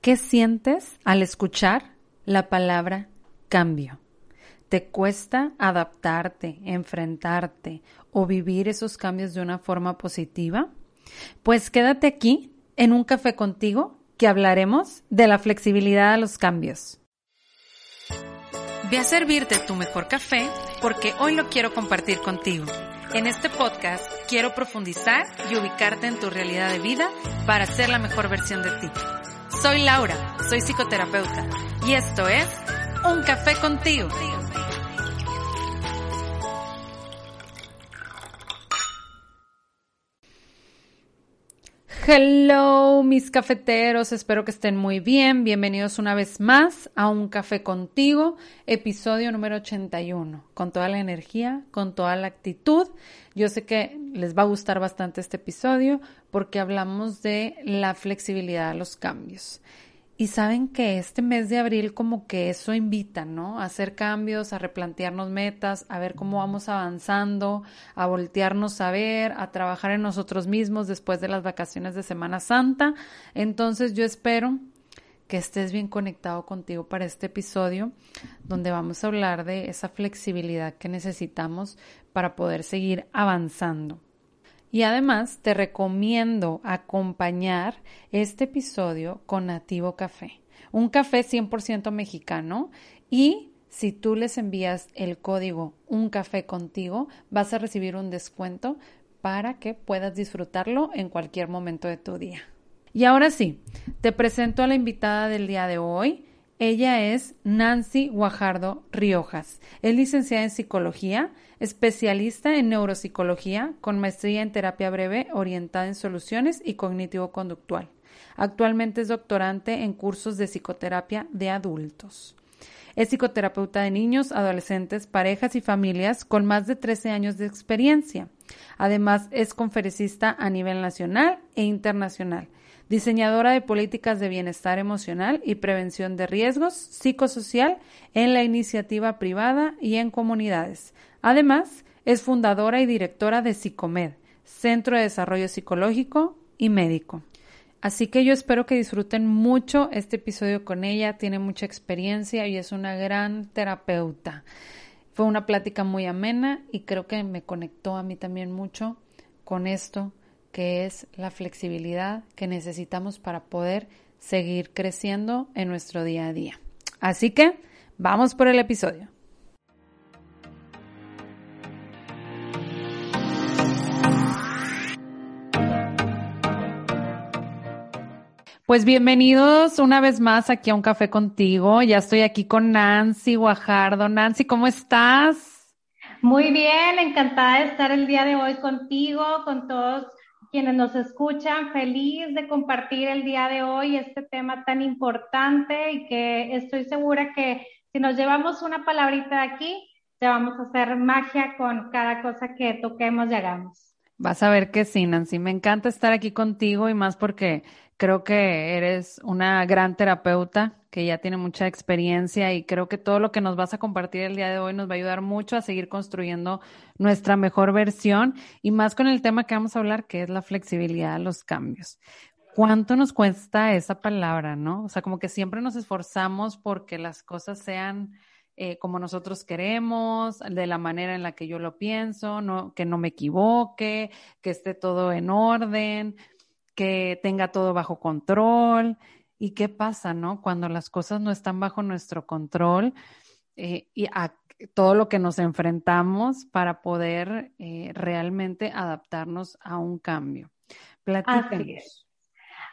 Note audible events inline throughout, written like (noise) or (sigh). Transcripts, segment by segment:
¿Qué sientes al escuchar la palabra cambio? ¿Te cuesta adaptarte, enfrentarte o vivir esos cambios de una forma positiva? Pues quédate aquí en un café contigo que hablaremos de la flexibilidad a los cambios. Ve a servirte tu mejor café porque hoy lo quiero compartir contigo. En este podcast quiero profundizar y ubicarte en tu realidad de vida para ser la mejor versión de ti. Soy Laura, soy psicoterapeuta y esto es Un Café contigo. Hello, mis cafeteros, espero que estén muy bien. Bienvenidos una vez más a Un Café contigo, episodio número 81, con toda la energía, con toda la actitud. Yo sé que les va a gustar bastante este episodio porque hablamos de la flexibilidad a los cambios. Y saben que este mes de abril como que eso invita, ¿no? A hacer cambios, a replantearnos metas, a ver cómo vamos avanzando, a voltearnos a ver, a trabajar en nosotros mismos después de las vacaciones de Semana Santa. Entonces yo espero que estés bien conectado contigo para este episodio donde vamos a hablar de esa flexibilidad que necesitamos para poder seguir avanzando. Y además te recomiendo acompañar este episodio con Nativo Café, un café 100% mexicano y si tú les envías el código Un Café Contigo, vas a recibir un descuento para que puedas disfrutarlo en cualquier momento de tu día. Y ahora sí, te presento a la invitada del día de hoy. Ella es Nancy Guajardo Riojas. Es licenciada en psicología, especialista en neuropsicología, con maestría en terapia breve orientada en soluciones y cognitivo-conductual. Actualmente es doctorante en cursos de psicoterapia de adultos. Es psicoterapeuta de niños, adolescentes, parejas y familias con más de 13 años de experiencia. Además, es conferencista a nivel nacional e internacional diseñadora de políticas de bienestar emocional y prevención de riesgos psicosocial en la iniciativa privada y en comunidades. Además, es fundadora y directora de Psicomed, Centro de Desarrollo Psicológico y Médico. Así que yo espero que disfruten mucho este episodio con ella, tiene mucha experiencia y es una gran terapeuta. Fue una plática muy amena y creo que me conectó a mí también mucho con esto que es la flexibilidad que necesitamos para poder seguir creciendo en nuestro día a día. Así que vamos por el episodio. Pues bienvenidos una vez más aquí a un café contigo. Ya estoy aquí con Nancy Guajardo. Nancy, ¿cómo estás? Muy bien, encantada de estar el día de hoy contigo, con todos quienes nos escuchan, feliz de compartir el día de hoy este tema tan importante y que estoy segura que si nos llevamos una palabrita de aquí, ya vamos a hacer magia con cada cosa que toquemos y hagamos. Vas a ver que sí, Nancy. Me encanta estar aquí contigo y más porque creo que eres una gran terapeuta que ya tiene mucha experiencia y creo que todo lo que nos vas a compartir el día de hoy nos va a ayudar mucho a seguir construyendo nuestra mejor versión y más con el tema que vamos a hablar, que es la flexibilidad los cambios. ¿Cuánto nos cuesta esa palabra, no? O sea, como que siempre nos esforzamos porque las cosas sean eh, como nosotros queremos, de la manera en la que yo lo pienso, no, que no me equivoque, que esté todo en orden, que tenga todo bajo control. ¿Y qué pasa, no? Cuando las cosas no están bajo nuestro control eh, y a todo lo que nos enfrentamos para poder eh, realmente adaptarnos a un cambio. Así es.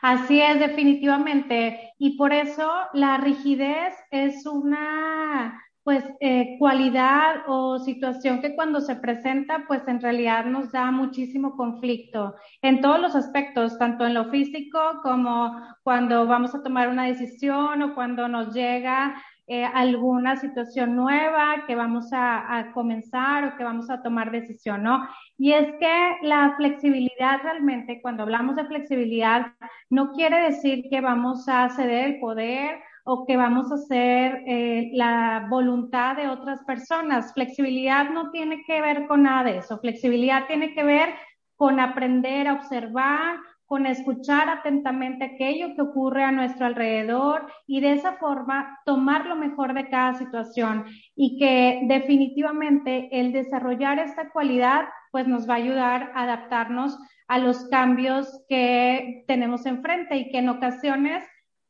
Así es, definitivamente. Y por eso la rigidez es una pues eh, cualidad o situación que cuando se presenta, pues en realidad nos da muchísimo conflicto en todos los aspectos, tanto en lo físico como cuando vamos a tomar una decisión o cuando nos llega eh, alguna situación nueva que vamos a, a, comenzar o que vamos a tomar decisión, ¿no? Y es que la flexibilidad realmente, cuando hablamos de flexibilidad, no quiere decir que vamos a ceder el poder o que vamos a hacer eh, la voluntad de otras personas. Flexibilidad no tiene que ver con nada de eso. Flexibilidad tiene que ver con aprender a observar, con escuchar atentamente aquello que ocurre a nuestro alrededor y de esa forma tomar lo mejor de cada situación y que definitivamente el desarrollar esta cualidad pues nos va a ayudar a adaptarnos a los cambios que tenemos enfrente y que en ocasiones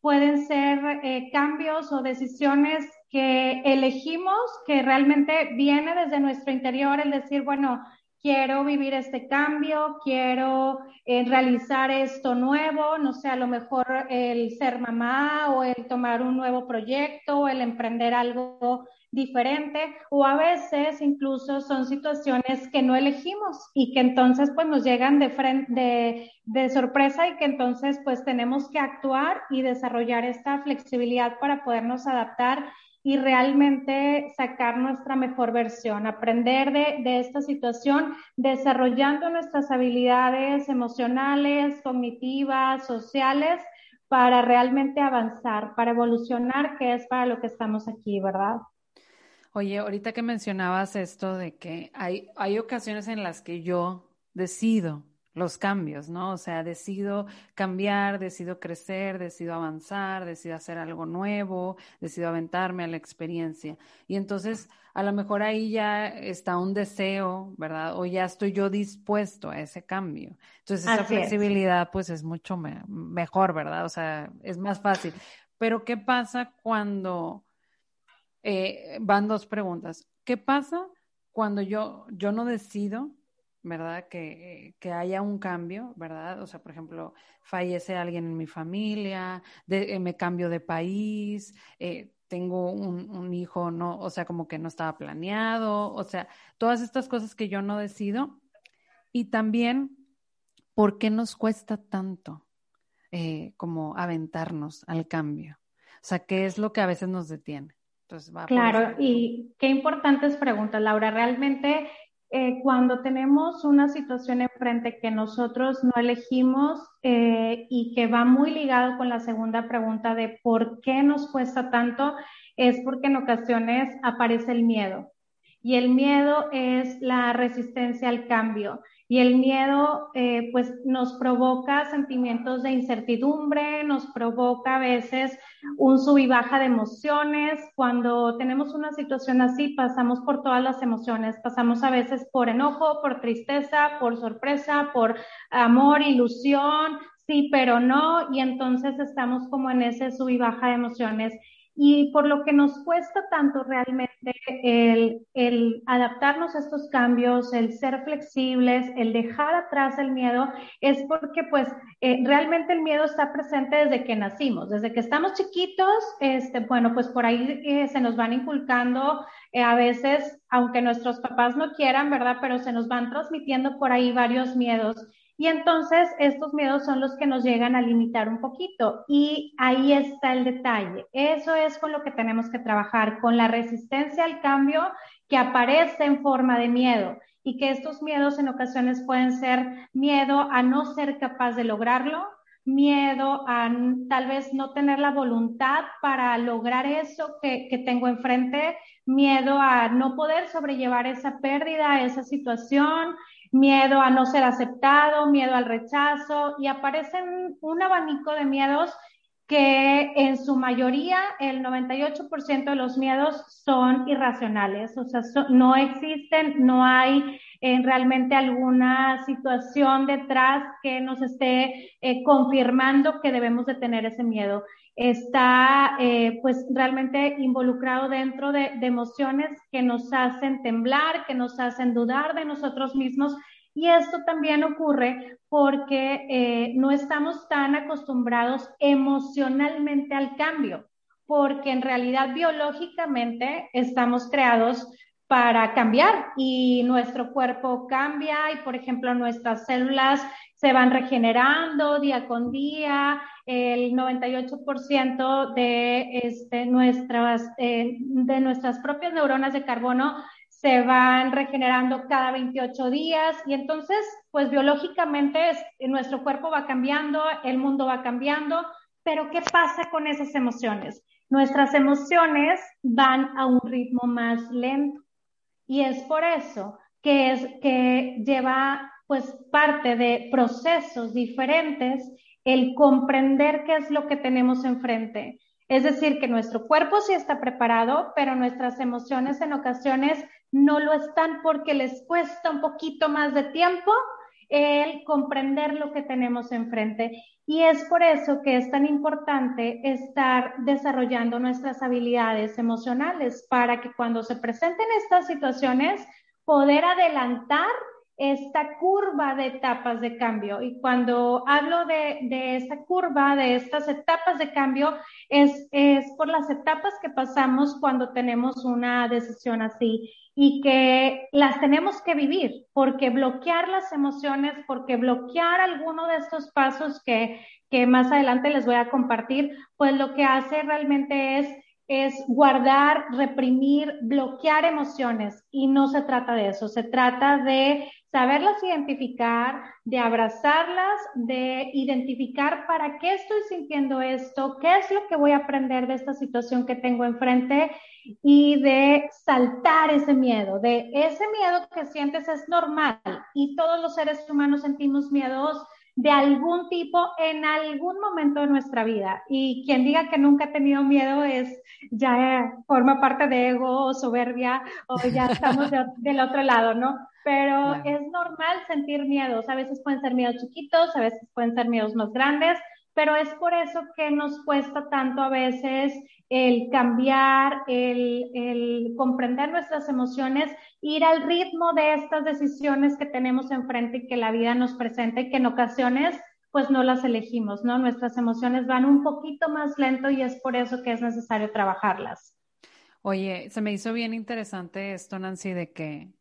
pueden ser eh, cambios o decisiones que elegimos que realmente viene desde nuestro interior el decir, bueno, quiero vivir este cambio, quiero eh, realizar esto nuevo, no sé, a lo mejor el ser mamá o el tomar un nuevo proyecto o el emprender algo diferente o a veces incluso son situaciones que no elegimos y que entonces pues nos llegan de, de, sorpresa y que entonces pues tenemos que actuar y desarrollar esta flexibilidad para podernos adaptar y realmente sacar nuestra mejor versión, aprender de, de, esta situación, desarrollando nuestras habilidades emocionales, cognitivas, sociales, para realmente avanzar, para evolucionar, que es para lo que estamos aquí, ¿verdad? Oye, ahorita que mencionabas esto de que hay, hay ocasiones en las que yo decido los cambios, ¿no? O sea, decido cambiar, decido crecer, decido avanzar, decido hacer algo nuevo, decido aventarme a la experiencia. Y entonces, a lo mejor ahí ya está un deseo, ¿verdad? O ya estoy yo dispuesto a ese cambio. Entonces, esa flexibilidad, pues, es mucho mejor, ¿verdad? O sea, es más fácil. Pero, ¿qué pasa cuando eh, van dos preguntas? ¿Qué pasa cuando yo, yo no decido ¿verdad? Que, que, haya un cambio, ¿verdad? O sea, por ejemplo, fallece alguien en mi familia, de, eh, me cambio de país, eh, tengo un, un, hijo, no, o sea, como que no estaba planeado, o sea, todas estas cosas que yo no decido. Y también, ¿por qué nos cuesta tanto eh, como aventarnos al cambio? O sea, ¿qué es lo que a veces nos detiene? Entonces, va claro, y qué importantes preguntas, Laura. Realmente eh, cuando tenemos una situación enfrente que nosotros no elegimos eh, y que va muy ligado con la segunda pregunta de por qué nos cuesta tanto, es porque en ocasiones aparece el miedo. Y el miedo es la resistencia al cambio. Y el miedo, eh, pues, nos provoca sentimientos de incertidumbre, nos provoca a veces un sub y baja de emociones. Cuando tenemos una situación así, pasamos por todas las emociones. Pasamos a veces por enojo, por tristeza, por sorpresa, por amor, ilusión, sí, pero no. Y entonces estamos como en ese sub y baja de emociones y por lo que nos cuesta tanto realmente el, adaptarnos a estos cambios, el ser flexibles, el dejar atrás el miedo, es porque pues eh, realmente el miedo está presente desde que nacimos, desde que estamos chiquitos, este, bueno, pues por ahí eh, se nos van inculcando eh, a veces, aunque nuestros papás no quieran, ¿verdad? Pero se nos van transmitiendo por ahí varios miedos. Y entonces estos miedos son los que nos llegan a limitar un poquito. Y ahí está el detalle. Eso es con lo que tenemos que trabajar, con la resistencia al cambio que aparece en forma de miedo. Y que estos miedos en ocasiones pueden ser miedo a no ser capaz de lograrlo, miedo a tal vez no tener la voluntad para lograr eso que, tengo enfrente, miedo a no poder sobrellevar esa pérdida, esa situación, miedo a no ser aceptado, miedo al rechazo y aparecen un abanico de miedos que en su mayoría, el 98% de los miedos son irracionales, o sea, no existen, no hay eh, realmente alguna situación detrás que nos esté eh, confirmando que debemos de tener ese miedo. Está eh, pues realmente involucrado dentro de, de emociones que nos hacen temblar, que nos hacen dudar de nosotros mismos y esto también ocurre porque eh, no estamos tan acostumbrados emocionalmente al cambio, porque en realidad biológicamente estamos creados para cambiar y nuestro cuerpo cambia y, por ejemplo, nuestras células se van regenerando día con día. El 98% de, este, nuestras, eh, de nuestras propias neuronas de carbono se van regenerando cada 28 días y entonces, pues biológicamente nuestro cuerpo va cambiando, el mundo va cambiando, pero ¿qué pasa con esas emociones? Nuestras emociones van a un ritmo más lento y es por eso que, es, que lleva pues parte de procesos diferentes el comprender qué es lo que tenemos enfrente. Es decir, que nuestro cuerpo sí está preparado, pero nuestras emociones en ocasiones no lo están porque les cuesta un poquito más de tiempo el comprender lo que tenemos enfrente. Y es por eso que es tan importante estar desarrollando nuestras habilidades emocionales para que cuando se presenten estas situaciones, poder adelantar esta curva de etapas de cambio. Y cuando hablo de, de esta curva, de estas etapas de cambio, es, es por las etapas que pasamos cuando tenemos una decisión así y que las tenemos que vivir, porque bloquear las emociones, porque bloquear alguno de estos pasos que, que más adelante les voy a compartir, pues lo que hace realmente es es guardar, reprimir, bloquear emociones. Y no se trata de eso, se trata de saberlas identificar, de abrazarlas, de identificar para qué estoy sintiendo esto, qué es lo que voy a aprender de esta situación que tengo enfrente y de saltar ese miedo, de ese miedo que sientes es normal. Y todos los seres humanos sentimos miedos de algún tipo en algún momento de nuestra vida. Y quien diga que nunca ha tenido miedo es ya forma parte de ego o soberbia o ya estamos del otro lado, ¿no? Pero es normal sentir miedos. A veces pueden ser miedos chiquitos, a veces pueden ser miedos más grandes, pero es por eso que nos cuesta tanto a veces el cambiar, el, comprender nuestras emociones, ir al ritmo de estas decisiones que tenemos enfrente y que la vida nos presenta y que en ocasiones pues no las elegimos, ¿no? Nuestras emociones van un poquito más lento y es por eso que es necesario trabajarlas. Oye, se me hizo bien interesante esto, Nancy, de que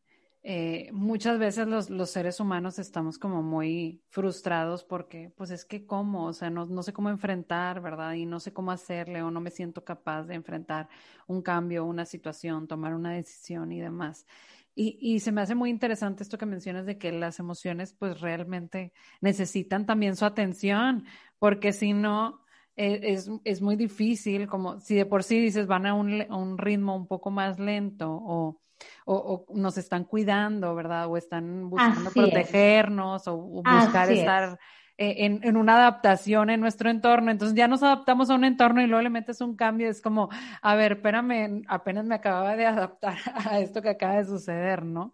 eh, muchas veces los, los, seres humanos estamos como muy frustrados porque, pues es que cómo, o sea, no, no, sé cómo enfrentar, ¿verdad? Y no sé cómo hacerle o no me siento capaz de enfrentar un cambio, una situación, tomar una decisión y demás. Y, y se me hace muy interesante esto que mencionas de que las emociones pues realmente necesitan también su atención, porque si no, eh, es, es, muy difícil, como si de por sí dices van a un, a un ritmo un poco más lento o o, nos están cuidando, ¿verdad? O están buscando protegernos o, buscar estar eh, en, una adaptación en nuestro entorno. Entonces ya nos adaptamos a un entorno y luego le metes un cambio. Es como, a ver, espérame, apenas me acababa de adaptar (laughs) a esto que acaba de suceder, ¿no?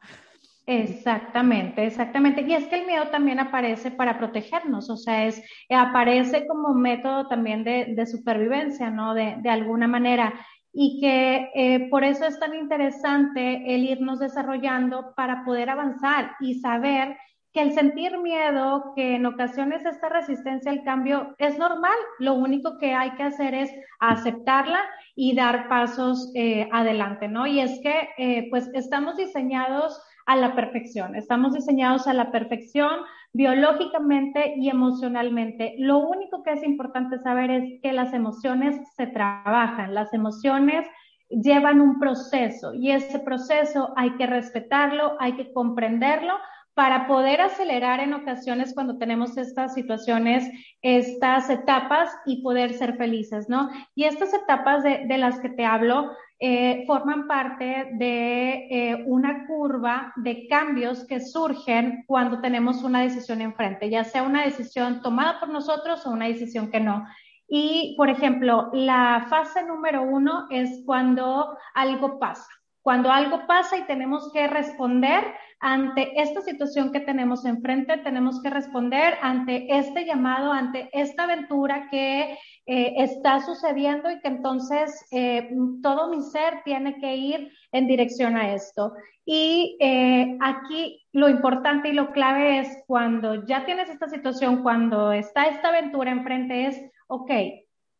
Exactamente, exactamente. Y es que el miedo también aparece para protegernos, o sea, es, aparece como método también de, de supervivencia, ¿no? De, de alguna manera y que eh, por eso es tan interesante el irnos desarrollando para poder avanzar y saber que el sentir miedo, que en ocasiones esta resistencia al cambio es normal, lo único que hay que hacer es aceptarla y dar pasos eh, adelante, ¿no? Y es que eh, pues estamos diseñados a la perfección, estamos diseñados a la perfección biológicamente y emocionalmente. Lo único que es importante saber es que las emociones se trabajan, las emociones llevan un proceso y ese proceso hay que respetarlo, hay que comprenderlo para poder acelerar en ocasiones cuando tenemos estas situaciones, estas etapas y poder ser felices, ¿no? Y estas etapas de, de las que te hablo eh, forman parte de eh, una curva de cambios que surgen cuando tenemos una decisión enfrente, ya sea una decisión tomada por nosotros o una decisión que no. Y, por ejemplo, la fase número uno es cuando algo pasa. Cuando algo pasa y tenemos que responder ante esta situación que tenemos enfrente, tenemos que responder ante este llamado, ante esta aventura que eh, está sucediendo y que entonces eh, todo mi ser tiene que ir en dirección a esto. Y eh, aquí lo importante y lo clave es cuando ya tienes esta situación, cuando está esta aventura enfrente, es, ok,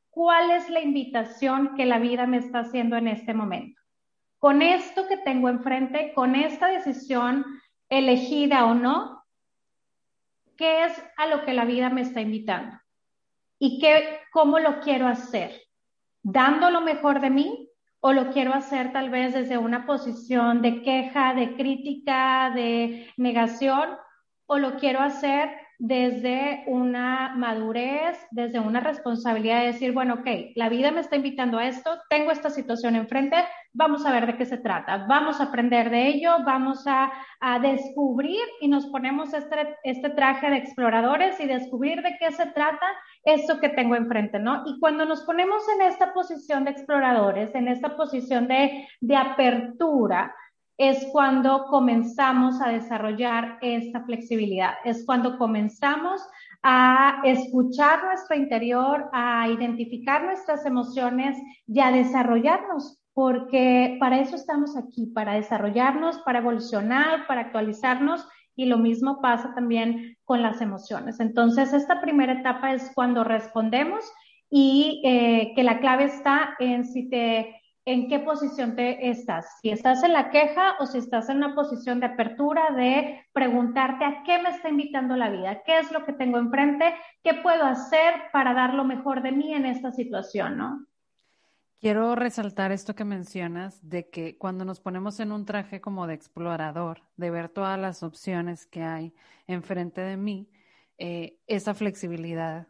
¿cuál es la invitación que la vida me está haciendo en este momento? con esto que tengo enfrente, con esta decisión elegida o no, ¿qué es a lo que la vida me está invitando? ¿Y qué, cómo lo quiero hacer? ¿Dando lo mejor de mí o lo quiero hacer tal vez desde una posición de queja, de crítica, de negación? ¿O lo quiero hacer desde una madurez, desde una responsabilidad de decir, bueno, ok, la vida me está invitando a esto, tengo esta situación enfrente, vamos a ver de qué se trata, vamos a aprender de ello, vamos a, descubrir y nos ponemos este, este traje de exploradores y descubrir de qué se trata esto que tengo enfrente, ¿no? Y cuando nos ponemos en esta posición de exploradores, en esta posición de, de apertura, es cuando comenzamos a desarrollar esta flexibilidad, es cuando comenzamos a escuchar nuestro interior, a identificar nuestras emociones y a desarrollarnos, porque para eso estamos aquí, para desarrollarnos, para evolucionar, para actualizarnos y lo mismo pasa también con las emociones. Entonces, esta primera etapa es cuando respondemos y eh, que la clave está en si te en qué posición te estás, si estás en la queja o si estás en una posición de apertura, de preguntarte a qué me está invitando la vida, qué es lo que tengo enfrente, qué puedo hacer para dar lo mejor de mí en esta situación, ¿no? Quiero resaltar esto que mencionas de que cuando nos ponemos en un traje como de explorador, de ver todas las opciones que hay enfrente de mí, eh, esa flexibilidad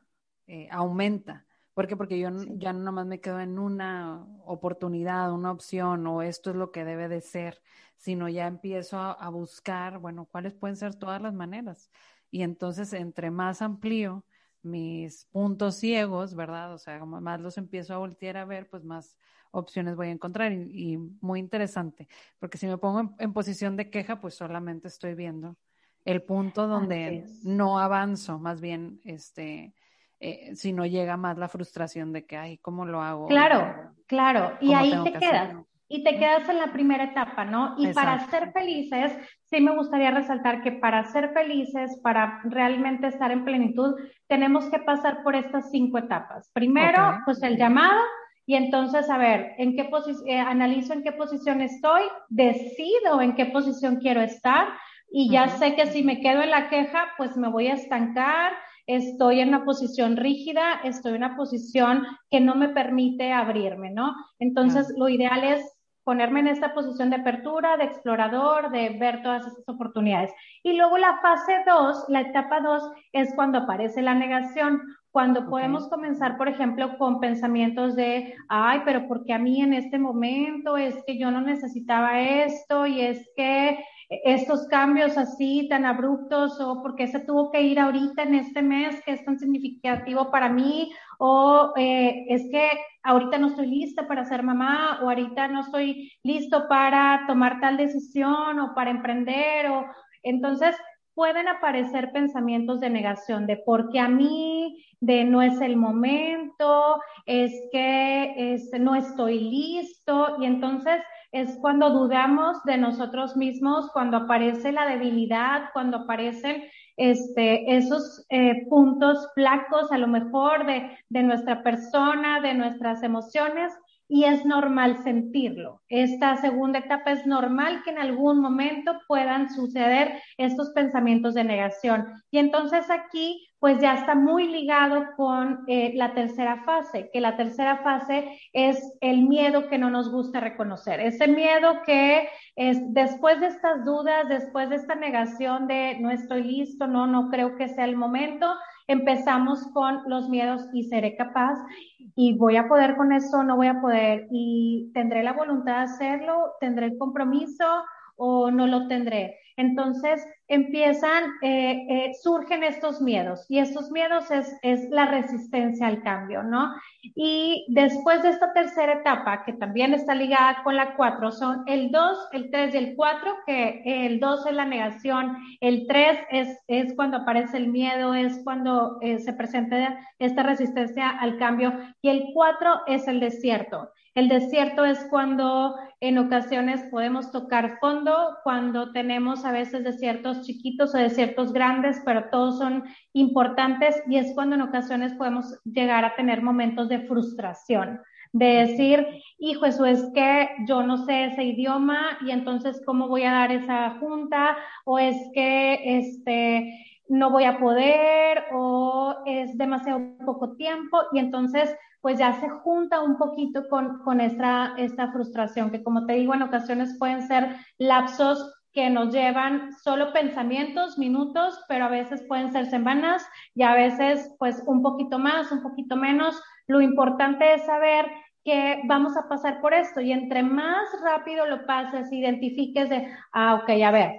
eh, aumenta ¿Por qué? Porque yo ya no nomás me quedo en una oportunidad, una opción o esto es lo que debe de ser, sino ya empiezo a, buscar, bueno, cuáles pueden ser todas las maneras. Y entonces, entre más amplío mis puntos ciegos, ¿verdad? O sea, como más los empiezo a voltear a ver, pues más opciones voy a encontrar. Y, muy interesante, porque si me pongo en, posición de queja, pues solamente estoy viendo el punto donde no avanzo, más bien, este, eh, si no llega más la frustración de que, ay, ¿cómo lo hago? Claro, claro, y ahí te quedas. Y te quedas en la primera etapa, ¿no? Y para ser felices, sí me gustaría resaltar que para ser felices, para realmente estar en plenitud, tenemos que pasar por estas cinco etapas. Primero, pues el llamado, y entonces, a ver, ¿en qué eh, analizo en qué posición estoy, decido en qué posición quiero estar, y ya sé que si me quedo en la queja, pues me voy a estancar, estoy en una posición rígida, estoy en una posición que no me permite abrirme, ¿no? Entonces, lo ideal es ponerme en esta posición de apertura, de explorador, de ver todas esas oportunidades. Y luego la fase 2, la etapa 2, es cuando aparece la negación, cuando podemos comenzar, por ejemplo, con pensamientos de, ay, pero porque a mí en este momento es que yo no necesitaba esto y es que estos cambios así tan abruptos o porque se tuvo que ir ahorita en este mes que es tan significativo para mí o eh, es que ahorita no estoy lista para ser mamá o ahorita no estoy listo para tomar tal decisión o para emprender o entonces pueden aparecer pensamientos de negación de porque a mí, de no es el momento, es que es, no estoy listo y entonces es cuando dudamos de nosotros mismos, cuando aparece la debilidad, cuando aparecen este, esos eh, puntos flacos a lo mejor de, de nuestra persona, de nuestras emociones, y es normal sentirlo. Esta segunda etapa es normal que en algún momento puedan suceder estos pensamientos de negación. Y entonces aquí pues ya está muy ligado con eh, la tercera fase, que la tercera fase es el miedo que no nos gusta reconocer, ese miedo que es después de estas dudas, después de esta negación de no estoy listo, no, no creo que sea el momento, empezamos con los miedos y seré capaz y voy a poder con eso, no voy a poder y tendré la voluntad de hacerlo, tendré el compromiso o no lo tendré. Entonces empiezan, eh, eh, surgen estos miedos y estos miedos es, es, la resistencia al cambio, ¿no? Y después de esta tercera etapa, que también está ligada con la 4, son el 2, el 3 y el 4, que el 2 es la negación, el 3 es, es cuando aparece el miedo, es cuando eh, se presenta esta resistencia al cambio y el 4 es el desierto. El desierto es cuando en ocasiones podemos tocar fondo, cuando tenemos a veces desiertos chiquitos o desiertos grandes, pero todos son importantes y es cuando en ocasiones podemos llegar a tener momentos de frustración, de decir, hijo, eso es que yo no sé ese idioma y entonces cómo voy a dar esa junta o es que este no voy a poder o es demasiado poco tiempo y entonces pues ya se junta un poquito con, con esta, esta frustración, que como te digo, en ocasiones pueden ser lapsos que nos llevan solo pensamientos, minutos, pero a veces pueden ser semanas y a veces pues un poquito más, un poquito menos. Lo importante es saber que vamos a pasar por esto y entre más rápido lo pases, identifiques de, ah, ok, a ver,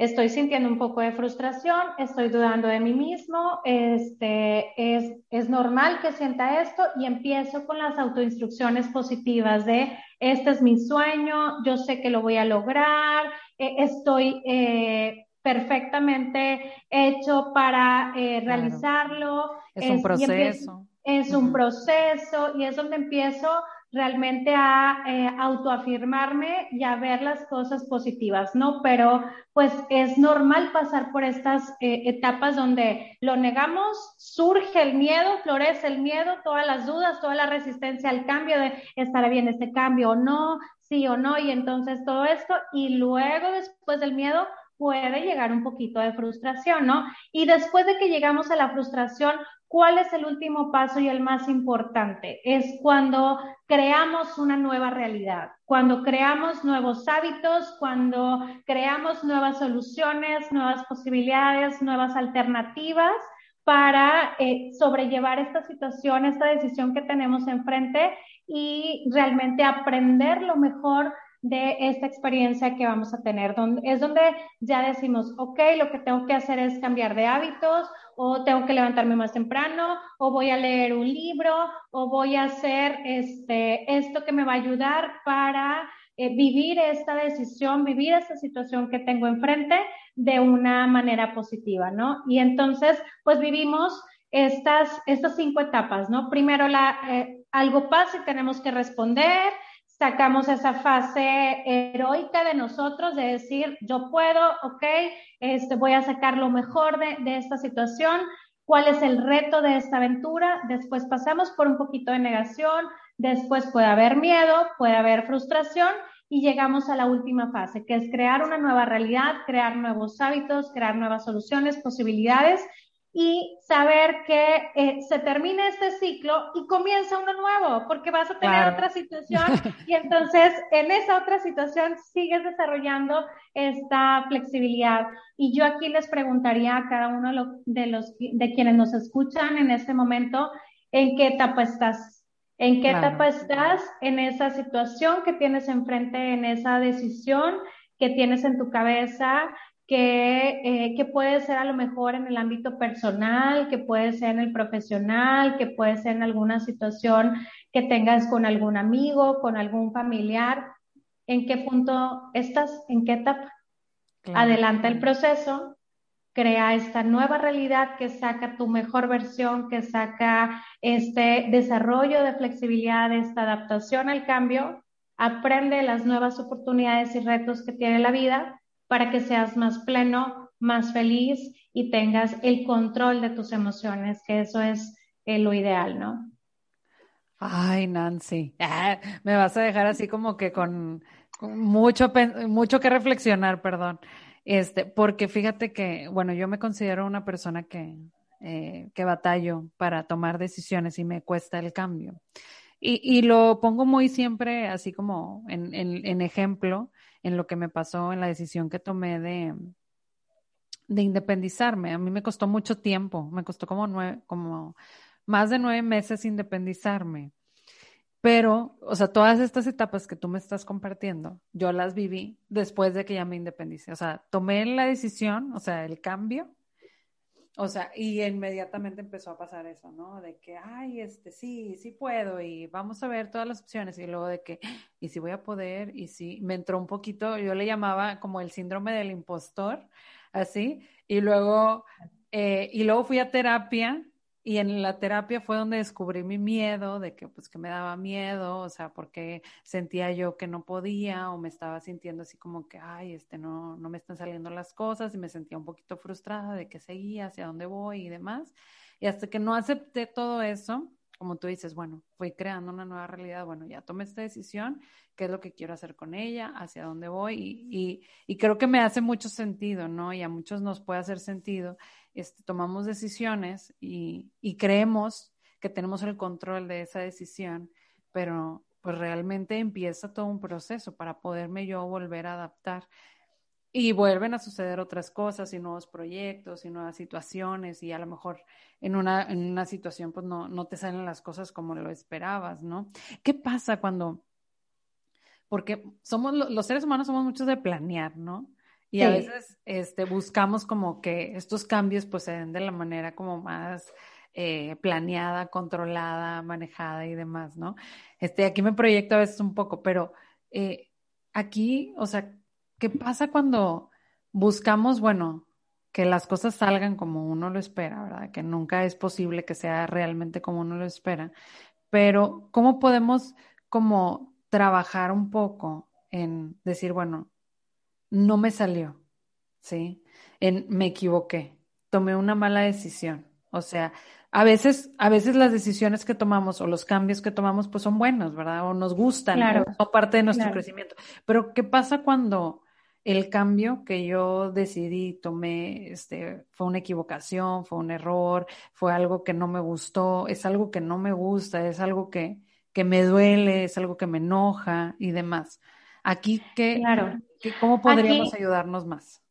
estoy sintiendo un poco de frustración, estoy dudando de mí mismo, este, es, es normal que sienta esto y empiezo con las autoinstrucciones positivas de, este es mi sueño, yo sé que lo voy a lograr, eh, estoy eh, perfectamente hecho para eh, realizarlo. Es, un proceso. Es un proceso y es donde empiezo realmente a eh, autoafirmarme y a ver las cosas positivas, ¿no? Pero pues es normal pasar por estas eh, etapas donde lo negamos, surge el miedo, florece el miedo, todas las dudas, toda la resistencia al cambio de estará bien este cambio o no, sí o no, y entonces todo esto, y luego después del miedo puede llegar un poquito de frustración, ¿no? Y después de que llegamos a la frustración, ¿Cuál es el último paso y el más importante? Es cuando creamos una nueva realidad, cuando creamos nuevos hábitos, cuando creamos nuevas soluciones, nuevas posibilidades, nuevas alternativas para eh, sobrellevar esta situación, esta decisión que tenemos enfrente y realmente aprender lo mejor de esta experiencia que vamos a tener. es donde ya decimos, ok, lo que tengo que hacer es cambiar de hábitos o tengo que levantarme más temprano o voy a leer un libro o voy a hacer este, esto que me va a ayudar para eh, vivir esta decisión, vivir esta situación que tengo enfrente de una manera positiva, ¿no? Y entonces, pues vivimos estas, estas cinco etapas, ¿no? Primero, la, eh, algo pasa y tenemos que responder, sacamos esa fase heroica de nosotros, de decir, yo puedo, ok, este, voy a sacar lo mejor de, de esta situación, cuál es el reto de esta aventura, después pasamos por un poquito de negación, después puede haber miedo, puede haber frustración y llegamos a la última fase, que es crear una nueva realidad, crear nuevos hábitos, crear nuevas soluciones, posibilidades y saber que eh, se termina este ciclo y comienza uno nuevo, porque vas a tener otra situación (laughs) y entonces en esa otra situación sigues desarrollando esta flexibilidad. Y yo aquí les preguntaría a cada uno de los de quienes nos escuchan en este momento, ¿en qué etapa estás? ¿En qué etapa estás en esa situación que tienes enfrente, en esa decisión que tienes en tu cabeza? Que, eh, que, puede ser a lo mejor en el ámbito personal, que puede ser en el profesional, que puede ser en alguna situación que tengas con algún amigo, con algún familiar. ¿En qué punto estás? ¿En qué etapa? Adelanta el proceso, crea esta nueva realidad que saca tu mejor versión, que saca este desarrollo de flexibilidad, esta adaptación al cambio, aprende las nuevas oportunidades y retos que tiene la vida para que seas más pleno, más feliz y tengas el control de tus emociones, que eso es eh, lo ideal, ¿no? Ay, Nancy, ah, me vas a dejar así como que con, mucho, mucho que reflexionar, perdón. Este, porque fíjate que, bueno, yo me considero una persona que, eh, que batallo para tomar decisiones y me cuesta el cambio. Y, y lo pongo muy siempre así como en, en, en ejemplo, en lo que me pasó, en la decisión que tomé de, de independizarme. A mí me costó mucho tiempo, me costó como nueve, como más de nueve meses independizarme. Pero, o sea, todas estas etapas que tú me estás compartiendo, yo las viví después de que ya me independicé. O sea, tomé la decisión, o sea, el cambio, o sea, y inmediatamente empezó a pasar eso, ¿no? De que, ay, este, sí, sí puedo y vamos a ver todas las opciones y luego de que, y si voy a poder, y si me entró un poquito, yo le llamaba como el síndrome del impostor, así, y luego, eh, y luego fui a terapia y en la terapia fue donde descubrí mi miedo, de que pues que me daba miedo, o sea, porque sentía yo que no podía o me estaba sintiendo así como que, ay, este, no, no me están saliendo las cosas y me sentía un poquito frustrada de que seguía, hacia dónde voy y demás. Y hasta que no acepté todo eso, como tú dices, bueno, fui creando una nueva realidad, bueno, ya tomé esta decisión, qué es lo que quiero hacer con ella, hacia dónde voy y, y, y creo que me hace mucho sentido, ¿no? Y a muchos nos puede hacer sentido este, tomamos decisiones y, creemos que tenemos el control de esa decisión, pero pues realmente empieza todo un proceso para poderme yo volver a adaptar. y vuelven a suceder otras cosas y nuevos proyectos y nuevas situaciones y a lo mejor en una, en una situación pues no, no te salen las cosas como lo esperabas, ¿no? ¿Qué pasa cuando, porque somos, los seres humanos somos muchos de planear, ¿no? Y a veces este, buscamos como que estos cambios pues se den de la manera como más eh, planeada, controlada, manejada y demás, ¿no? Este, aquí me proyecto a veces un poco, pero eh, aquí, o sea, ¿Qué pasa cuando buscamos, bueno, que las cosas salgan como uno lo espera, ¿verdad? Que nunca es posible que sea realmente como uno lo espera. Pero, ¿cómo podemos como trabajar un poco en decir, bueno, no me salió, ¿sí? En me equivoqué, tomé una mala decisión. O sea, a veces, a veces las decisiones que tomamos o los cambios que tomamos, pues son buenos, ¿verdad? O nos gustan, claro, son parte de nuestro crecimiento. Pero, ¿qué pasa cuando el cambio que yo decidí, tomé, este, fue una equivocación, fue un error, fue algo que no me gustó, es algo que no me gusta, es algo que, que me duele, es algo que me enoja y demás. Aquí, ¿qué, claro. ¿Cómo podríamos ayudarnos más?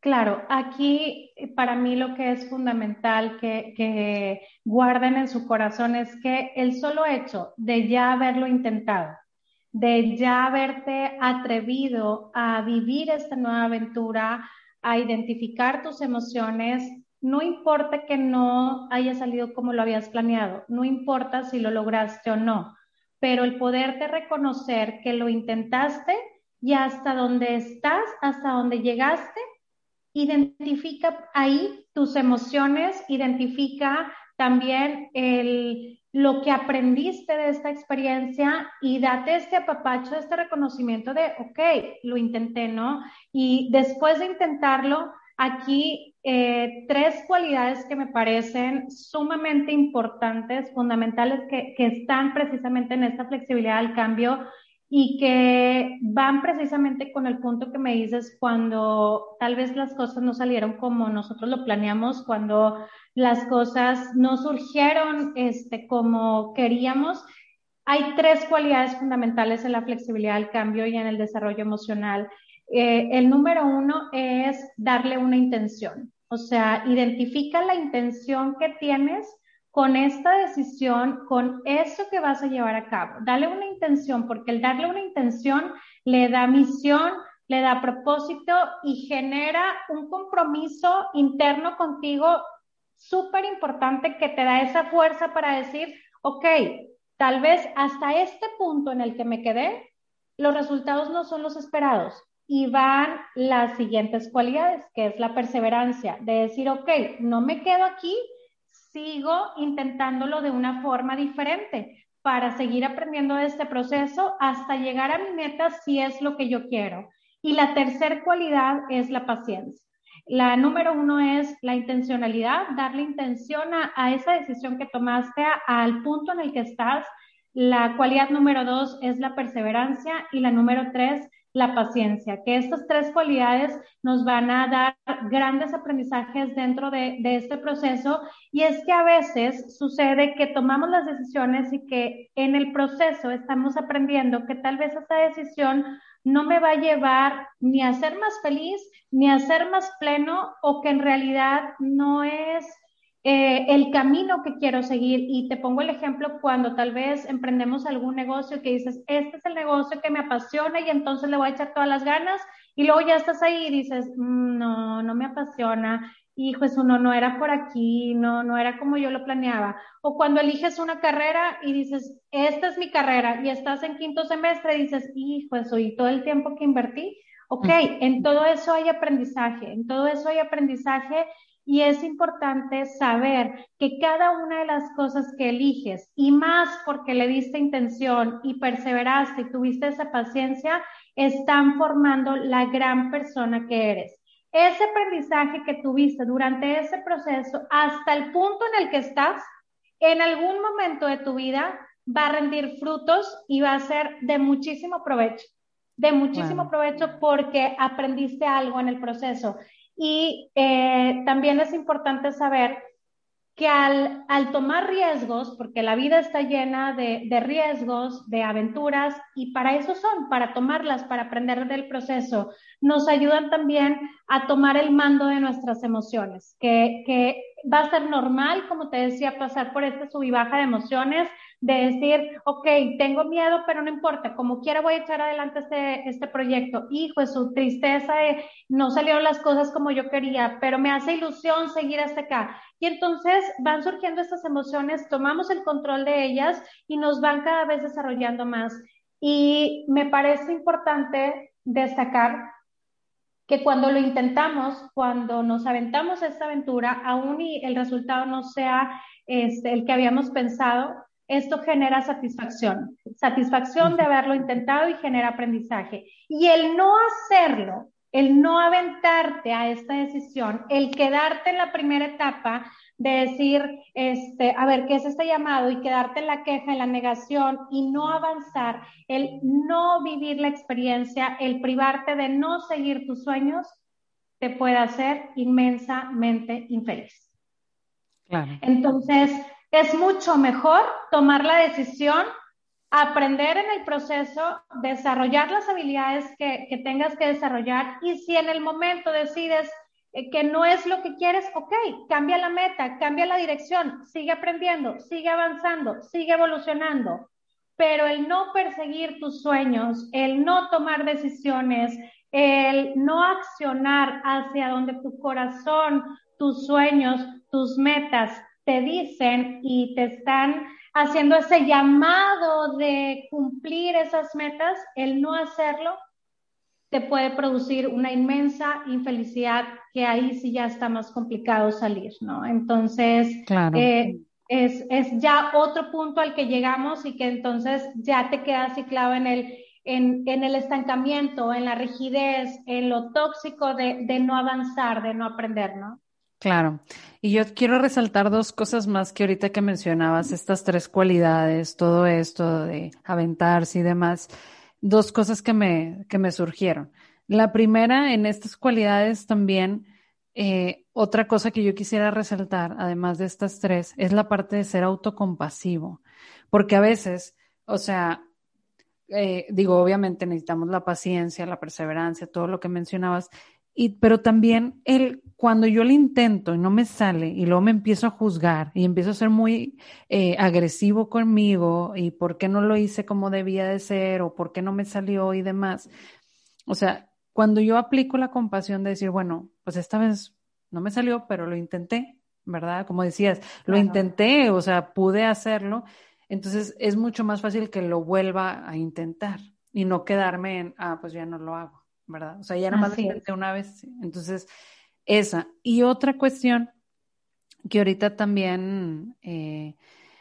Claro, aquí para mí lo que es fundamental que, que guarden en su corazón es que el solo hecho de ya haberlo intentado, de ya haberte atrevido a vivir esta nueva aventura, a identificar tus emociones, no importa que no haya salido como lo habías planeado, no importa si lo lograste o no, pero el poderte reconocer que lo intentaste y hasta donde estás, hasta donde llegaste, identifica ahí tus emociones, identifica también el, lo que aprendiste de esta experiencia y date este apapacho, este reconocimiento de, ok, lo intenté, ¿no? Y después de intentarlo, aquí eh, tres cualidades que me parecen sumamente importantes, fundamentales, que, que están precisamente en esta flexibilidad al cambio y que van precisamente con el punto que me dices cuando tal vez las cosas no salieron como nosotros lo planeamos, cuando las cosas no surgieron este, como queríamos. Hay tres cualidades fundamentales en la flexibilidad del cambio y en el desarrollo emocional. Eh, el número uno es darle una intención, o sea, identifica la intención que tienes con esta decisión, con eso que vas a llevar a cabo. Dale una intención, porque el darle una intención le da misión, le da propósito y genera un compromiso interno contigo súper importante que te da esa fuerza para decir, ok, tal vez hasta este punto en el que me quedé, los resultados no son los esperados. Y van las siguientes cualidades, que es la perseverancia, de decir, ok, no me quedo aquí, sigo intentándolo de una forma diferente para seguir aprendiendo de este proceso hasta llegar a mi meta si es lo que yo quiero. Y la tercera cualidad es la paciencia. La número uno es la intencionalidad, darle intención a, esa decisión que tomaste, al punto en el que estás. La cualidad número dos es la perseverancia y la número tres la paciencia, que estas tres cualidades nos van a dar grandes aprendizajes dentro de, este proceso. Y es que a veces sucede que tomamos las decisiones y que en el proceso estamos aprendiendo que tal vez esta decisión no me va a llevar ni a ser más feliz, ni a ser más pleno o que en realidad no es eh, el camino que quiero seguir. Y te pongo el ejemplo cuando tal vez emprendemos algún negocio que dices, este es el negocio que me apasiona y entonces le voy a echar todas las ganas y luego ya estás ahí y dices, mm, no, no me apasiona. Hijo, eso no, no era por aquí, no, no era como yo lo planeaba. O cuando eliges una carrera y dices, esta es mi carrera y estás en quinto semestre y dices, hijo, eso y todo el tiempo que invertí. Ok, en todo eso hay aprendizaje, en todo eso hay aprendizaje y es importante saber que cada una de las cosas que eliges, y más porque le diste intención y perseveraste y tuviste esa paciencia, están formando la gran persona que eres. Ese aprendizaje que tuviste durante ese proceso, hasta el punto en el que estás, en algún momento de tu vida va a rendir frutos y va a ser de muchísimo provecho, de muchísimo provecho porque aprendiste algo en el proceso. Y eh, también es importante saber que al, al, tomar riesgos, porque la vida está llena de, de, riesgos, de aventuras, y para eso son, para tomarlas, para aprender del proceso, nos ayudan también a tomar el mando de nuestras emociones, que, que va a ser normal, como te decía, pasar por esta sub y baja de emociones, de decir, ok, tengo miedo, pero no importa, como quiera voy a echar adelante este, este proyecto. Hijo, es su tristeza, no salieron las cosas como yo quería, pero me hace ilusión seguir hasta acá. Y entonces van surgiendo estas emociones, tomamos el control de ellas y nos van cada vez desarrollando más. Y me parece importante destacar que cuando lo intentamos, cuando nos aventamos esta aventura, aún y el resultado no sea este, el que habíamos pensado, esto genera satisfacción, satisfacción de haberlo intentado y genera aprendizaje. Y el no hacerlo, el no aventarte a esta decisión, el quedarte en la primera etapa de decir, este, a ver, ¿qué es este llamado? Y quedarte en la queja, en la negación y no avanzar, el no vivir la experiencia, el privarte de no seguir tus sueños, te puede hacer inmensamente infeliz. Claro. Entonces, es mucho mejor tomar la decisión, aprender en el proceso, desarrollar las habilidades que, tengas que desarrollar y si en el momento decides eh, que no es lo que quieres, ok, cambia la meta, cambia la dirección, sigue aprendiendo, sigue avanzando, sigue evolucionando. Pero el no perseguir tus sueños, el no tomar decisiones, el no accionar hacia donde tu corazón, tus sueños, tus metas te dicen y te están haciendo ese llamado de cumplir esas metas, el no hacerlo te puede producir una inmensa infelicidad que ahí sí ya está más complicado salir, ¿no? Entonces, eh, es, es, ya otro punto al que llegamos y que entonces ya te quedas ciclado en el, en, en el estancamiento, en la rigidez, en lo tóxico de, de no avanzar, de no aprender, ¿no? Claro. Y yo quiero resaltar dos cosas más que ahorita que mencionabas, estas tres cualidades, todo esto de aventarse y demás, dos cosas que me, que me surgieron. La primera, en estas cualidades también, eh, otra cosa que yo quisiera resaltar, además de estas tres, es la parte de ser autocompasivo, porque a veces, o sea, eh, digo, obviamente necesitamos la paciencia, la perseverancia, todo lo que mencionabas, y, pero también el, cuando yo lo intento y no me sale y luego me empiezo a juzgar y empiezo a ser muy eh, agresivo conmigo y por qué no lo hice como debía de ser o por qué no me salió y demás. O sea, cuando yo aplico la compasión de decir, bueno, pues esta vez no me salió, pero lo intenté, ¿verdad? Como decías, lo intenté, o sea, pude hacerlo. Entonces es mucho más fácil que lo vuelva a intentar y no quedarme en, ah, pues ya no lo hago. ¿Verdad? O sea, ya nada más intenté una vez. Entonces, esa. Y otra cuestión que ahorita también eh,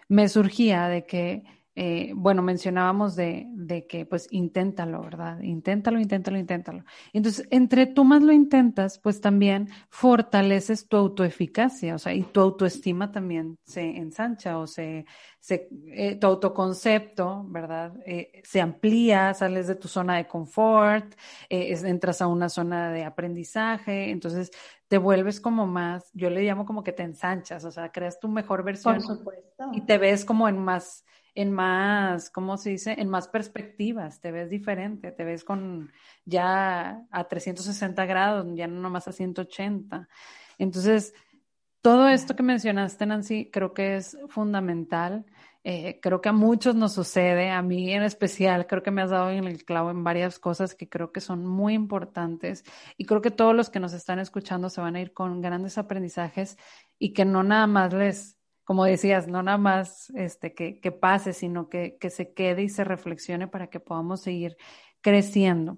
me surgía de que eh, bueno, mencionábamos de, de, que pues inténtalo, ¿verdad? Inténtalo, inténtalo, inténtalo. Entonces, entre tú más lo intentas, pues también fortaleces tu autoeficacia, o sea, y tu autoestima también se ensancha o se, se eh, tu autoconcepto, ¿verdad? Eh, se amplía, sales de tu zona de confort, entras a una zona de aprendizaje, entonces te vuelves como más, yo le llamo como que te ensanchas, o sea, creas tu mejor versión Por supuesto. y te ves como en más en más, ¿cómo se dice? En más perspectivas, te ves diferente, te ves con ya a 360 grados, ya no nomás a 180. Entonces, todo esto que mencionaste, Nancy, creo que es fundamental. Eh, creo que a muchos nos sucede, a mí en especial, creo que me has dado en el clavo en varias cosas que creo que son muy importantes y creo que todos los que nos están escuchando se van a ir con grandes aprendizajes y que no nada más les como decías, no nada más este, que, que pase, sino que, que se quede y se reflexione para que podamos seguir creciendo.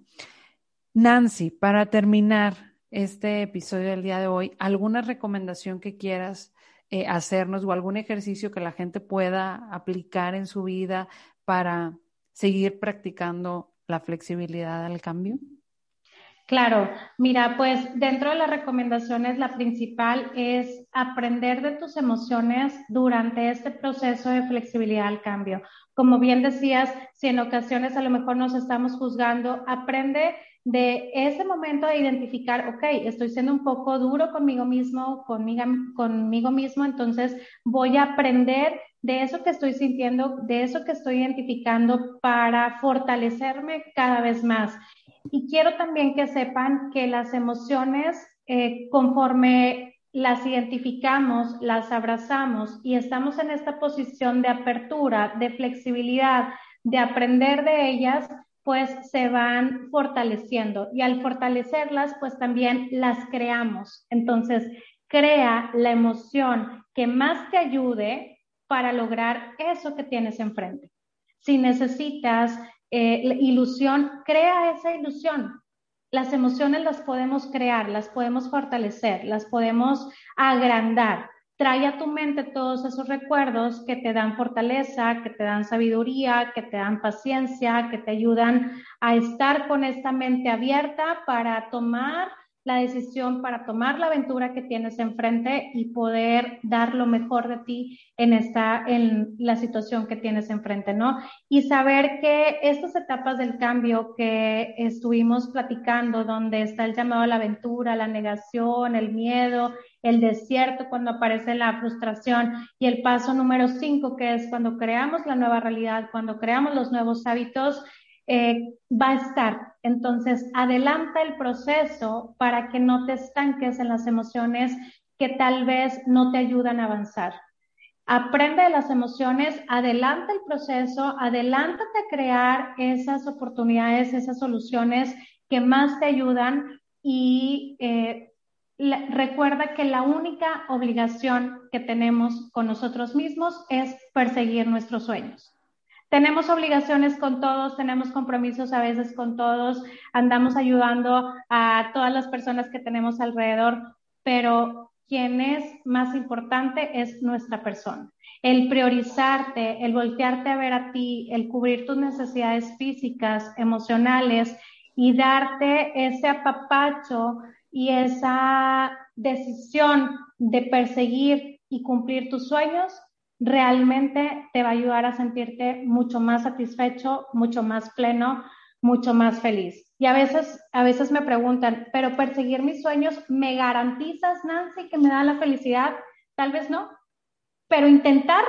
Nancy, para terminar este episodio del día de hoy, ¿alguna recomendación que quieras eh, hacernos o algún ejercicio que la gente pueda aplicar en su vida para seguir practicando la flexibilidad al cambio? Claro, mira, pues dentro de las recomendaciones la principal es aprender de tus emociones durante este proceso de flexibilidad al cambio. Como bien decías, si en ocasiones a lo mejor nos estamos juzgando, aprende de ese momento de identificar, ok, estoy siendo un poco duro conmigo mismo, conmigo, conmigo mismo, entonces voy a aprender de eso que estoy sintiendo, de eso que estoy identificando para fortalecerme cada vez más. Y quiero también que sepan que las emociones, eh, conforme las identificamos, las abrazamos y estamos en esta posición de apertura, de flexibilidad, de aprender de ellas, pues se van fortaleciendo y al fortalecerlas, pues también las creamos. Entonces, crea la emoción que más te ayude para lograr eso que tienes enfrente. Si necesitas eh, ilusión, crea esa ilusión. Las emociones las podemos crear, las podemos fortalecer, las podemos agrandar. Trae a tu mente todos esos recuerdos que te dan fortaleza, que te dan sabiduría, que te dan paciencia, que te ayudan a estar con esta mente abierta para tomar la decisión para tomar la aventura que tienes enfrente y poder dar lo mejor de ti en esta, en la situación que tienes enfrente, ¿no? Y saber que estas etapas del cambio que estuvimos platicando, donde está el llamado a la aventura, la negación, el miedo, el desierto, cuando aparece la frustración y el paso número cinco, que es cuando creamos la nueva realidad, cuando creamos los nuevos hábitos, eh, va a estar. Entonces, adelanta el proceso para que no te estanques en las emociones que tal vez no te ayudan a avanzar. Aprende de las emociones, adelanta el proceso, adelántate a crear esas oportunidades, esas soluciones que más te ayudan y eh, recuerda que la única obligación que tenemos con nosotros mismos es perseguir nuestros sueños. Tenemos obligaciones con todos, tenemos compromisos a veces con todos, andamos ayudando a todas las personas que tenemos alrededor, pero quien es más importante es nuestra persona. El priorizarte, el voltearte a ver a ti, el cubrir tus necesidades físicas, emocionales y darte ese apapacho y esa decisión de perseguir y cumplir tus sueños realmente te va a ayudar a sentirte mucho más satisfecho, mucho más pleno, mucho más feliz. Y a veces, a veces me preguntan, pero perseguir mis sueños, ¿me garantizas, Nancy, que me da la felicidad? Tal vez no, pero intentarlo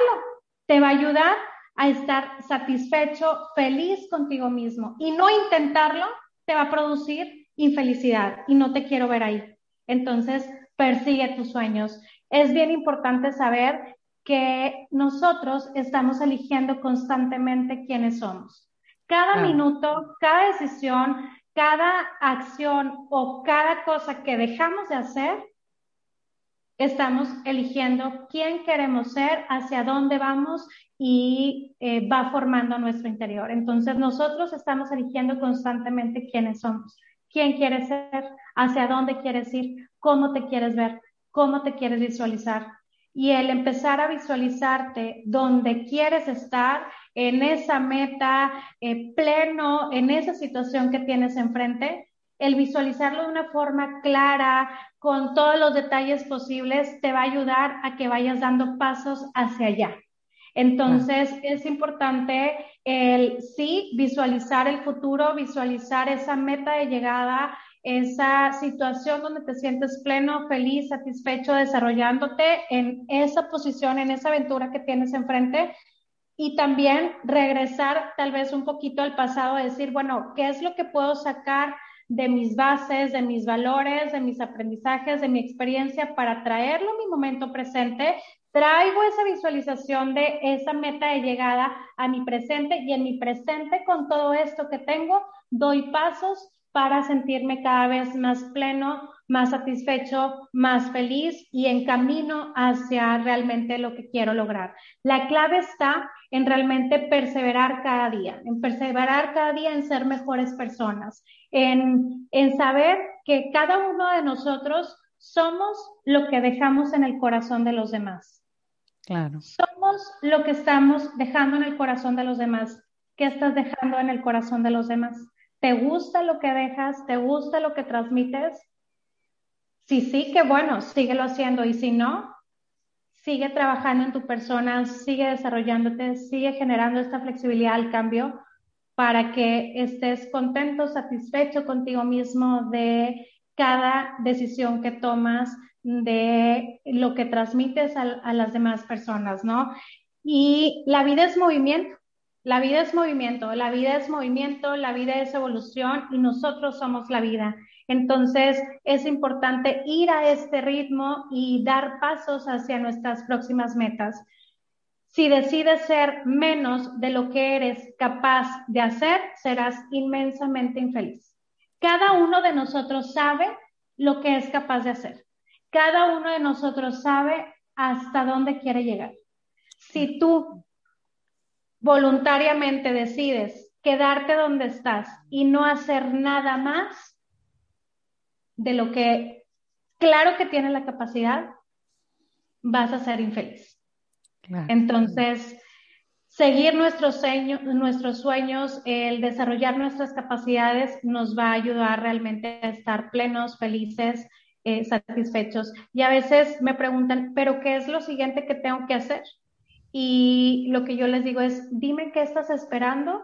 te va a ayudar a estar satisfecho, feliz contigo mismo. Y no intentarlo te va a producir infelicidad y no te quiero ver ahí. Entonces, persigue tus sueños. Es bien importante saber que nosotros estamos eligiendo constantemente quiénes somos. Cada minuto, cada decisión, cada acción o cada cosa que dejamos de hacer, estamos eligiendo quién queremos ser, hacia dónde vamos y eh, va formando nuestro interior. Entonces nosotros estamos eligiendo constantemente quiénes somos, quién quieres ser, hacia dónde quieres ir, cómo te quieres ver, cómo te quieres visualizar y el empezar a visualizarte donde quieres estar, en esa meta, eh, pleno, en esa situación que tienes enfrente, el visualizarlo de una forma clara, con todos los detalles posibles, te va a ayudar a que vayas dando pasos hacia allá. Entonces, es importante el sí visualizar el futuro, visualizar esa meta de llegada, esa situación donde te sientes pleno, feliz, satisfecho, desarrollándote en esa posición, en esa aventura que tienes enfrente. Y también regresar tal vez un poquito al pasado, decir, bueno, ¿qué es lo que puedo sacar de mis bases, de mis valores, de mis aprendizajes, de mi experiencia para traerlo a mi momento presente? Traigo esa visualización de esa meta de llegada a mi presente y en mi presente con todo esto que tengo, doy pasos para sentirme cada vez más pleno, más satisfecho, más feliz y en camino hacia realmente lo que quiero lograr. La clave está en realmente perseverar cada día, en perseverar cada día en ser mejores personas, en, en saber que cada uno de nosotros somos lo que dejamos en el corazón de los demás. Claro. Somos lo que estamos dejando en el corazón de los demás. ¿Qué estás dejando en el corazón de los demás? ¿Te gusta lo que dejas? ¿Te gusta lo que transmites? Si sí, qué bueno, síguelo haciendo. Y si no, sigue trabajando en tu persona, sigue desarrollándote, sigue generando esta flexibilidad al cambio, para que estés contento, satisfecho contigo mismo de cada decisión que tomas, de lo que transmites a, a las demás personas, ¿no? Y la vida es movimiento. La vida es movimiento, la vida es movimiento, la vida es evolución y nosotros somos la vida. Entonces, es importante ir a este ritmo y dar pasos hacia nuestras próximas metas. Si decides ser menos de lo que eres capaz de hacer, serás inmensamente infeliz. Cada uno de nosotros sabe lo que es capaz de hacer. Cada uno de nosotros sabe hasta dónde quiere llegar. Si tú voluntariamente decides quedarte donde estás y no hacer nada más de lo que claro que tienes la capacidad, vas a ser infeliz. Entonces, seguir nuestros, sueños, nuestros sueños, el desarrollar nuestras capacidades nos va a ayudar realmente a estar plenos, felices, eh, satisfechos. Y a veces me preguntan, pero ¿qué es lo siguiente que tengo que hacer? Y lo que yo les digo es, dime qué estás esperando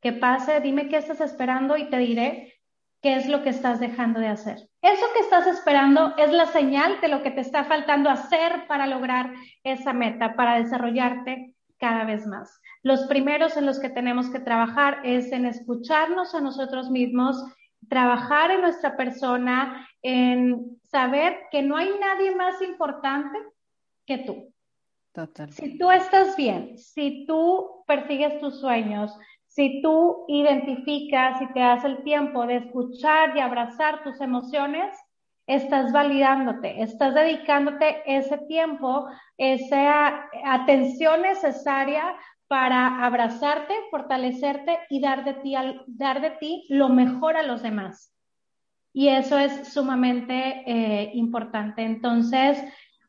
que pase, dime qué estás esperando y te diré qué es lo que estás dejando de hacer. Eso que estás esperando es la señal de lo que te está faltando hacer para lograr esa meta, para desarrollarte cada vez más. Los primeros en los que tenemos que trabajar es en escucharnos a nosotros mismos, trabajar en nuestra persona, en saber que no hay nadie más importante que tú. Si tú estás bien, si tú persigues tus sueños, si tú identificas y te das el tiempo de escuchar y abrazar tus emociones, estás validándote, estás dedicándote ese tiempo, esa atención necesaria para abrazarte, fortalecerte y dar de ti, dar de ti lo mejor a los demás. Y eso es sumamente eh, importante. Entonces,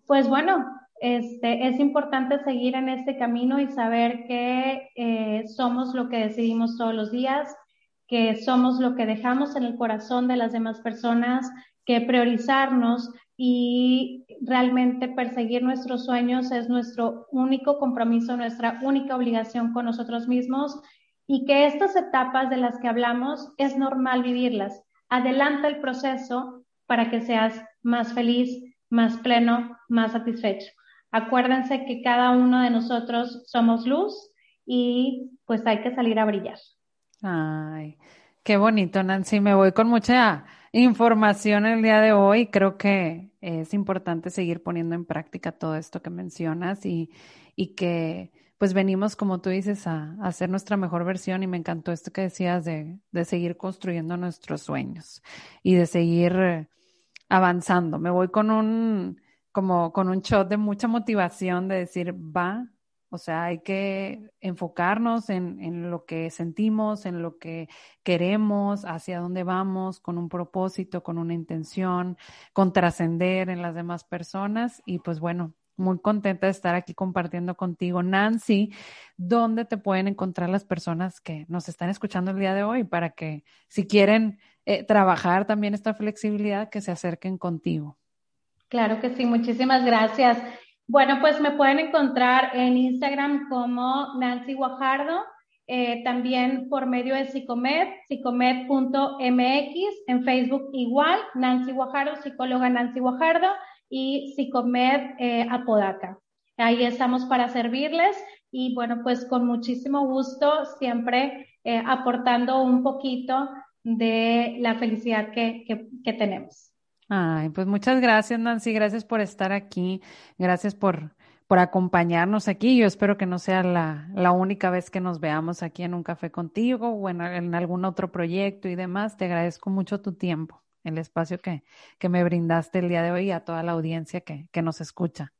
pues bueno, este, es importante seguir en este camino y saber que eh, somos lo que decidimos todos los días, que somos lo que dejamos en el corazón de las demás personas, que priorizarnos y realmente perseguir nuestros sueños es nuestro único compromiso, nuestra única obligación con nosotros mismos y que estas etapas de las que hablamos es normal vivirlas. Adelanta el proceso para que seas más feliz, más pleno, más satisfecho. Acuérdense que cada uno de nosotros somos luz y pues hay que salir a brillar. Ay, qué bonito, Nancy. Me voy con mucha información el día de hoy. Creo que es importante seguir poniendo en práctica todo esto que mencionas y, y que pues venimos, como tú dices, a, hacer nuestra mejor versión y me encantó esto que decías de, de seguir construyendo nuestros sueños y de seguir avanzando. Me voy con un como con un shot de mucha motivación de decir, va, o sea, hay que enfocarnos en, en, lo que sentimos, en lo que queremos, hacia dónde vamos, con un propósito, con una intención, con trascender en las demás personas. Y pues bueno, muy contenta de estar aquí compartiendo contigo, Nancy, dónde te pueden encontrar las personas que nos están escuchando el día de hoy para que si quieren eh, trabajar también esta flexibilidad, que se acerquen contigo. Claro que sí, muchísimas gracias. Bueno, pues me pueden encontrar en Instagram como Nancy Guajardo, eh, también por medio de Psicomed, psicomed.mx, en Facebook igual, Nancy Guajardo, psicóloga Nancy Guajardo y Psicomed eh, Apodaca. Ahí estamos para servirles y bueno, pues con muchísimo gusto siempre eh, aportando un poquito de la felicidad que, que tenemos. Ay, pues muchas gracias, Nancy. Gracias por estar aquí. Gracias por, por acompañarnos aquí. Yo espero que no sea la, la única vez que nos veamos aquí en un café contigo o en, algún otro proyecto y demás. Te agradezco mucho tu tiempo, el espacio que, que me brindaste el día de hoy y a toda la audiencia que, que nos escucha.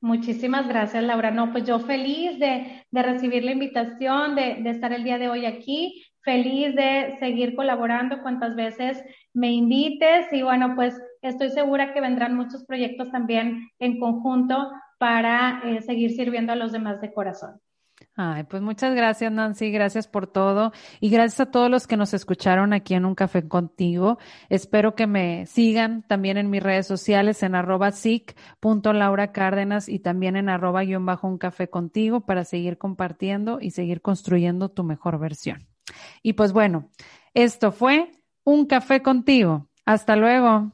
Muchísimas gracias, Laura. No, pues yo feliz de, de recibir la invitación, de, de estar el día de hoy aquí feliz de seguir colaborando cuantas veces me invites y bueno, pues estoy segura que vendrán muchos proyectos también en conjunto para eh, seguir sirviendo a los demás de corazón. Ay, pues muchas gracias, Nancy. Gracias por todo. Y gracias a todos los que nos escucharon aquí en Un Café Contigo. Espero que me sigan también en mis redes sociales en arroba Laura Cárdenas y también en arroba guion bajo un café contigo para seguir compartiendo y seguir construyendo tu mejor versión. Y pues bueno, esto fue un café contigo. Hasta luego.